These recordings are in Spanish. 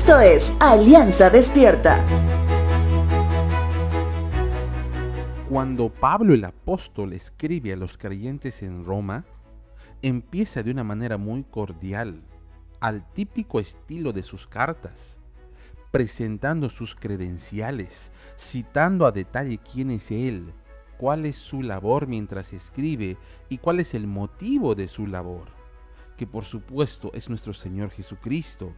Esto es Alianza Despierta. Cuando Pablo el apóstol escribe a los creyentes en Roma, empieza de una manera muy cordial, al típico estilo de sus cartas, presentando sus credenciales, citando a detalle quién es él, cuál es su labor mientras escribe y cuál es el motivo de su labor, que por supuesto es nuestro Señor Jesucristo,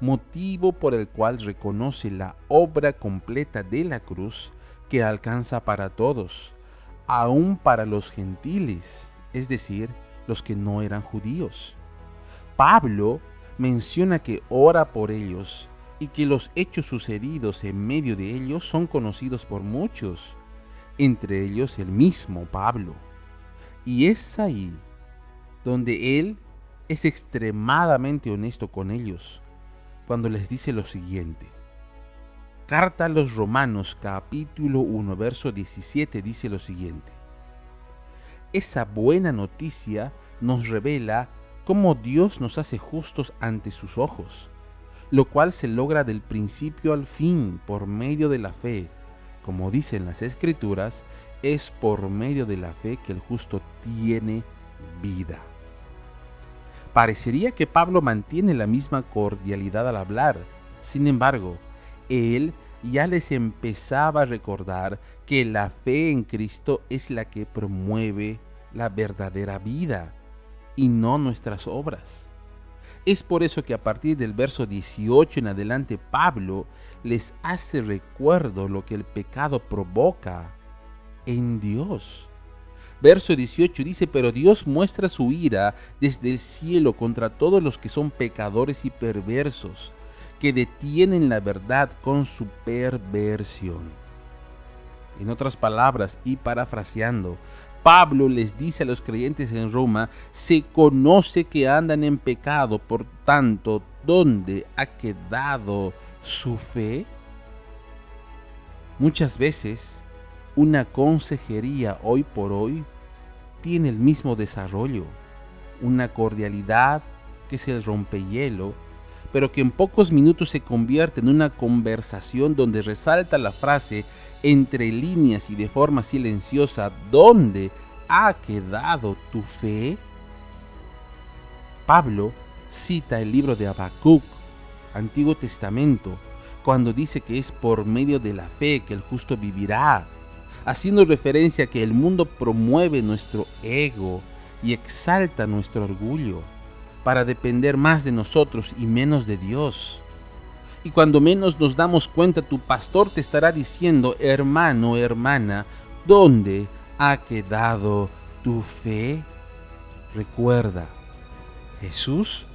motivo por el cual reconoce la obra completa de la cruz que alcanza para todos, aún para los gentiles, es decir, los que no eran judíos. Pablo menciona que ora por ellos y que los hechos sucedidos en medio de ellos son conocidos por muchos, entre ellos el mismo Pablo. Y es ahí donde él es extremadamente honesto con ellos, cuando les dice lo siguiente. Carta a los Romanos capítulo 1 verso 17 dice lo siguiente. Esa buena noticia nos revela cómo Dios nos hace justos ante sus ojos, lo cual se logra del principio al fin por medio de la fe. Como dicen las escrituras, es por medio de la fe que el justo tiene vida. Parecería que Pablo mantiene la misma cordialidad al hablar, sin embargo, él ya les empezaba a recordar que la fe en Cristo es la que promueve la verdadera vida y no nuestras obras. Es por eso que a partir del verso 18 en adelante Pablo les hace recuerdo lo que el pecado provoca en Dios. Verso 18 dice, pero Dios muestra su ira desde el cielo contra todos los que son pecadores y perversos, que detienen la verdad con su perversión. En otras palabras, y parafraseando, Pablo les dice a los creyentes en Roma, se conoce que andan en pecado, por tanto, ¿dónde ha quedado su fe? Muchas veces, una consejería hoy por hoy tiene el mismo desarrollo, una cordialidad que es el rompehielo, pero que en pocos minutos se convierte en una conversación donde resalta la frase entre líneas y de forma silenciosa, ¿dónde ha quedado tu fe? Pablo cita el libro de Habacuc, Antiguo Testamento, cuando dice que es por medio de la fe que el justo vivirá, haciendo referencia a que el mundo promueve nuestro ego y exalta nuestro orgullo para depender más de nosotros y menos de Dios. Y cuando menos nos damos cuenta, tu pastor te estará diciendo, hermano, hermana, ¿dónde ha quedado tu fe? Recuerda, Jesús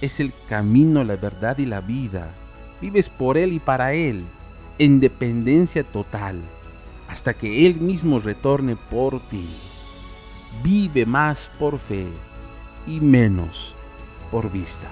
es el camino, la verdad y la vida. Vives por Él y para Él, en dependencia total, hasta que Él mismo retorne por ti. Vive más por fe y menos por vista.